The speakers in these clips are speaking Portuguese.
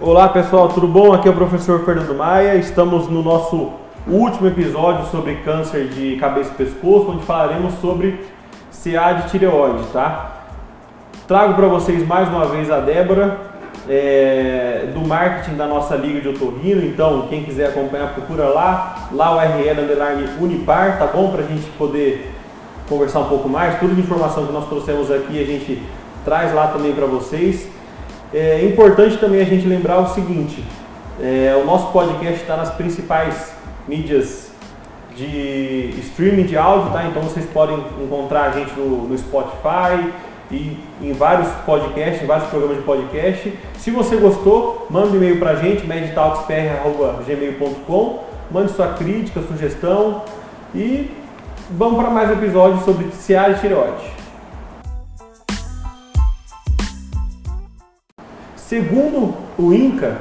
Olá pessoal, tudo bom? Aqui é o professor Fernando Maia. Estamos no nosso último episódio sobre câncer de cabeça e pescoço, onde falaremos sobre CA de tireoide, tá? Trago para vocês mais uma vez a Débora é, do marketing da nossa liga de otorrino. Então, quem quiser acompanhar, procura lá, lá o RL underline Unipar, tá bom? Para a gente poder conversar um pouco mais. Tudo de informação que nós trouxemos aqui a gente traz lá também para vocês. É importante também a gente lembrar o seguinte: é, o nosso podcast está nas principais mídias de streaming de áudio, tá? Então vocês podem encontrar a gente no, no Spotify e em vários podcasts, em vários programas de podcast. Se você gostou, manda um e-mail para a gente, medtalkspr.gmail.com, mande sua crítica, sugestão e vamos para mais um episódio sobre CA e tireoide. Segundo o INCA,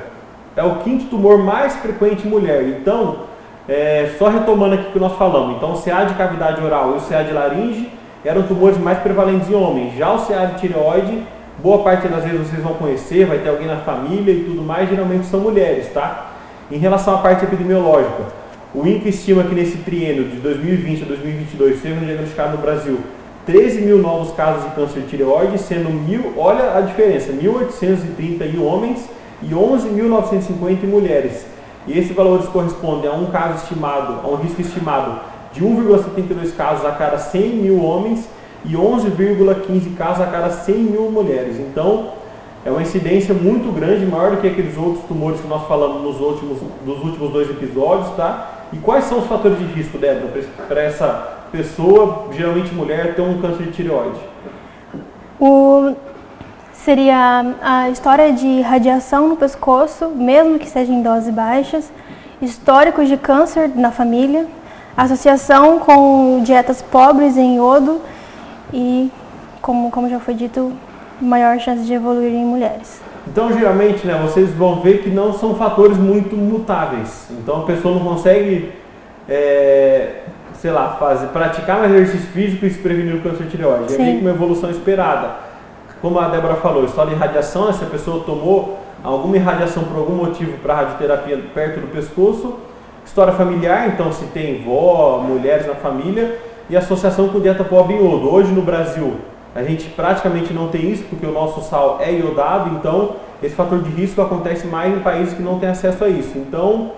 é o quinto tumor mais frequente em mulher. Então, é, só retomando aqui o que nós falamos, então o CA de cavidade oral e o CA de laringe eram tumores mais prevalentes em homens. Já o CA de tireoide, boa parte das vezes vocês vão conhecer, vai ter alguém na família e tudo mais, geralmente são mulheres, tá? Em relação à parte epidemiológica, o INCA estima que nesse triênio de 2020 a 2022 seja diagnosticado no Brasil 13 mil novos casos de câncer de tireoide, sendo mil, olha a diferença, 1.830 em homens e 11.950 em mulheres. E esses valores correspondem a um caso estimado, a um risco estimado de 1,72 casos a cada 100 mil homens e 11,15 casos a cada 100 mil mulheres. Então, é uma incidência muito grande, maior do que aqueles outros tumores que nós falamos nos últimos, nos últimos dois episódios, tá? E quais são os fatores de risco, Débora, para essa pessoa, geralmente mulher, ter um câncer de tireoide? O, seria a história de radiação no pescoço, mesmo que seja em doses baixas, históricos de câncer na família, associação com dietas pobres em iodo e, como, como já foi dito, maior chance de evoluir em mulheres. Então, geralmente, né, vocês vão ver que não são fatores muito mutáveis. Então, a pessoa não consegue é, sei lá, fazer, praticar mais exercício físico e se prevenir o câncer de tireoide. É meio que uma evolução esperada. Como a Débora falou, história de radiação, se a pessoa tomou alguma irradiação por algum motivo para radioterapia perto do pescoço, história familiar, então se tem vó, mulheres na família, e associação com dieta pobre em iodo. Hoje no Brasil, a gente praticamente não tem isso, porque o nosso sal é iodado, então esse fator de risco acontece mais em países que não têm acesso a isso. Então,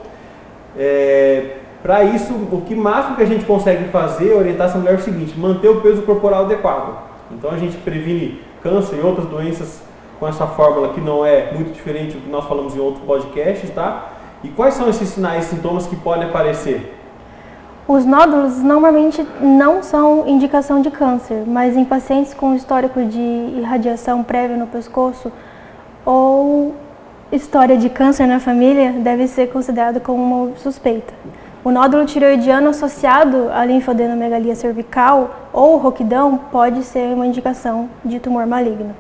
é, para isso, o que máximo que a gente consegue fazer, orientar essa mulher é o seguinte, manter o peso corporal adequado. Então a gente previne câncer e outras doenças com essa fórmula que não é muito diferente do que nós falamos em outros podcasts, tá? E quais são esses sinais e sintomas que podem aparecer? Os nódulos normalmente não são indicação de câncer, mas em pacientes com histórico de irradiação prévia no pescoço ou história de câncer na família, deve ser considerado como uma suspeita. O nódulo tireoidiano associado à linfadenomegalia cervical ou roquidão pode ser uma indicação de tumor maligno.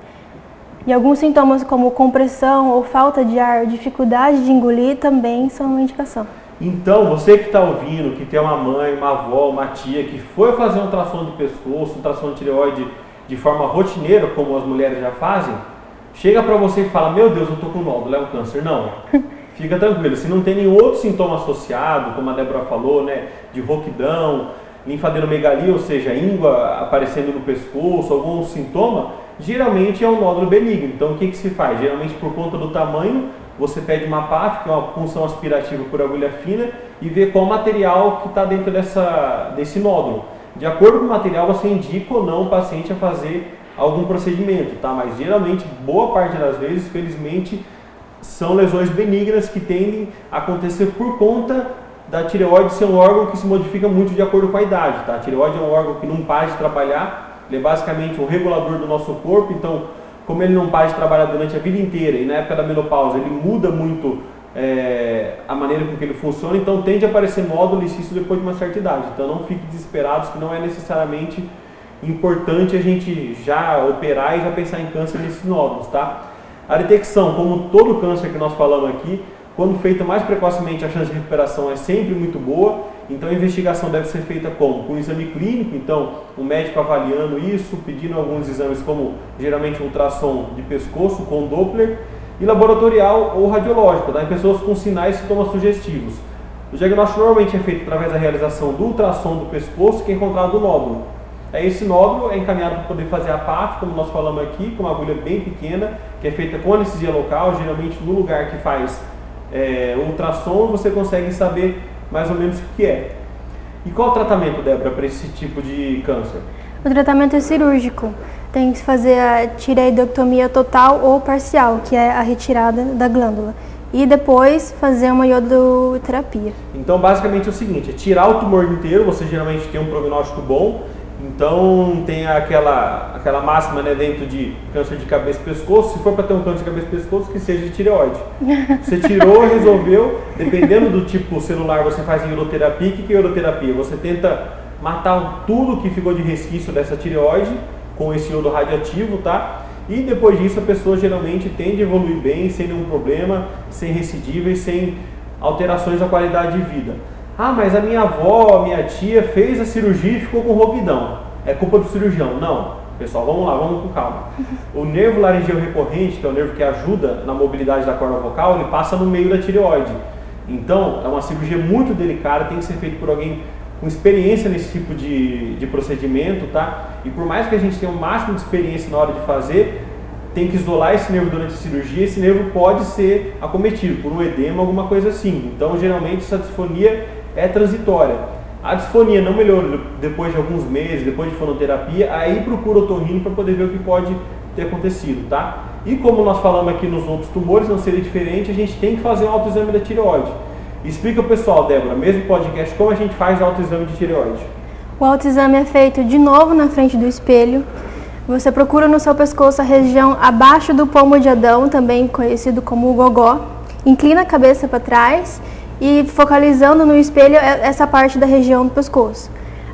E alguns sintomas como compressão ou falta de ar, dificuldade de engolir também são uma indicação. Então, você que está ouvindo, que tem uma mãe, uma avó, uma tia que foi fazer um tração de pescoço, um tração de tireoide de forma rotineira, como as mulheres já fazem, chega para você e fala: Meu Deus, eu estou com nódulo, é um câncer. Não. fica tranquilo. Se não tem nenhum outro sintoma associado, como a Débora falou, né, de roquidão, linfadenomegalia, ou seja, íngua aparecendo no pescoço, algum sintoma, geralmente é um nódulo benigno. Então, o que, que se faz? Geralmente, por conta do tamanho, você pede uma PAF, que é uma punção aspirativa por agulha fina, e vê qual material que está dentro dessa, desse nódulo. De acordo com o material, você indica ou não o paciente a fazer algum procedimento, tá? Mas geralmente, boa parte das vezes, felizmente, são lesões benignas que tendem a acontecer por conta da tireoide ser um órgão que se modifica muito de acordo com a idade. Tá? A tireoide é um órgão que não para de trabalhar, ele é basicamente um regulador do nosso corpo, então, como ele não para de trabalhar durante a vida inteira e na época da menopausa ele muda muito é, a maneira com que ele funciona, então tende a aparecer nódulo e cisto depois de uma certa idade. Então não fique desesperados que não é necessariamente importante a gente já operar e já pensar em câncer nesses nódulos, tá? A detecção, como todo câncer que nós falamos aqui, quando feita mais precocemente, a chance de recuperação é sempre muito boa. Então, a investigação deve ser feita como? Com exame clínico, então, o um médico avaliando isso, pedindo alguns exames, como geralmente um ultrassom de pescoço com Doppler. e laboratorial ou radiológico, tá? em pessoas com sinais e sintomas sugestivos. O diagnóstico normalmente é feito através da realização do ultrassom do pescoço, que é encontrado o nódulo. Aí esse nódulo é encaminhado para poder fazer a PAF, como nós falamos aqui, com uma agulha bem pequena, que é feita com anestesia local, geralmente no lugar que faz é, ultrassom, você consegue saber mais ou menos o que é. E qual o tratamento, Débora, para esse tipo de câncer? O tratamento é cirúrgico. Tem que fazer a tireoidectomia total ou parcial, que é a retirada da glândula. E depois fazer uma iodoterapia. Então, basicamente é o seguinte: é tirar o tumor inteiro, você geralmente tem um prognóstico bom, então tem aquela, aquela máxima né, dentro de câncer de cabeça e pescoço, se for para ter um câncer de cabeça e pescoço, que seja de tireoide. Você tirou, resolveu, dependendo do tipo celular, você faz em uroterapia. O que é uroterapia? Você tenta matar tudo que ficou de resquício dessa tireoide com esse iodo radioativo, tá? E depois disso a pessoa geralmente tende a evoluir bem, sem nenhum problema, sem recidiva e sem alterações da qualidade de vida. Ah, mas a minha avó, a minha tia fez a cirurgia e ficou com roupidão. É culpa do cirurgião. Não. Pessoal, vamos lá, vamos com calma. O nervo laringeu recorrente, que é o nervo que ajuda na mobilidade da corda vocal, ele passa no meio da tireoide. Então, é uma cirurgia muito delicada, tem que ser feita por alguém com experiência nesse tipo de, de procedimento, tá? E por mais que a gente tenha o máximo de experiência na hora de fazer, tem que isolar esse nervo durante a cirurgia, esse nervo pode ser acometido por um edema, alguma coisa assim. Então, geralmente, essa disfonia é transitória. A disfonia não melhorou depois de alguns meses, depois de fonoterapia, aí procura o otorrino para poder ver o que pode ter acontecido, tá? E como nós falamos aqui nos outros tumores, não seria diferente, a gente tem que fazer um autoexame da tireoide. Explica o pessoal, Débora, mesmo podcast, como a gente faz o autoexame de tireoide. O autoexame é feito de novo na frente do espelho. Você procura no seu pescoço a região abaixo do pomo de Adão, também conhecido como o gogó. Inclina a cabeça para trás e focalizando no espelho é essa parte da região do pescoço.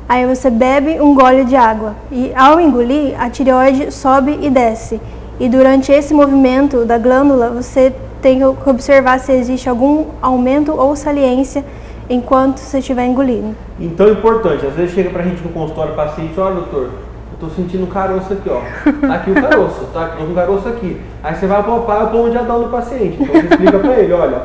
Aí você bebe um gole de água e ao engolir a tireoide sobe e desce. E durante esse movimento da glândula você tem que observar se existe algum aumento ou saliência enquanto você estiver engolindo. Então é importante, às vezes chega pra gente no consultório paciente, olha doutor, eu tô sentindo um caroço aqui, ó. Tá aqui o caroço, tá? Com um caroço aqui. Aí você vai palpar o pão de Adão do paciente. Então você explica pra ele, olha,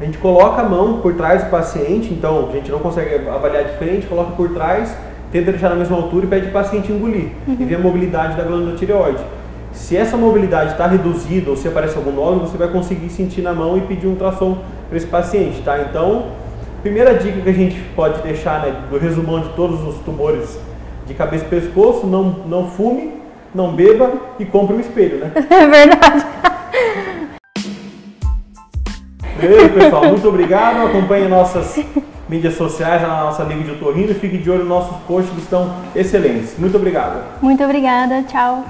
a gente coloca a mão por trás do paciente, então a gente não consegue avaliar de frente, coloca por trás, tenta deixar na mesma altura e pede o paciente engolir uhum. e ver a mobilidade da glândula tireoide. Se essa mobilidade está reduzida ou se aparece algum nódulo, você vai conseguir sentir na mão e pedir um ultrassom para esse paciente, tá? Então, primeira dica que a gente pode deixar, né, do resumão de todos os tumores de cabeça e pescoço, não, não fume, não beba e compre um espelho, né? É verdade. Beleza, pessoal? Muito obrigado. Acompanhe nossas mídias sociais, a nossa Liga de Otorrino e fique de olho nos nossos posts que estão excelentes. Muito obrigado. Muito obrigada. Tchau.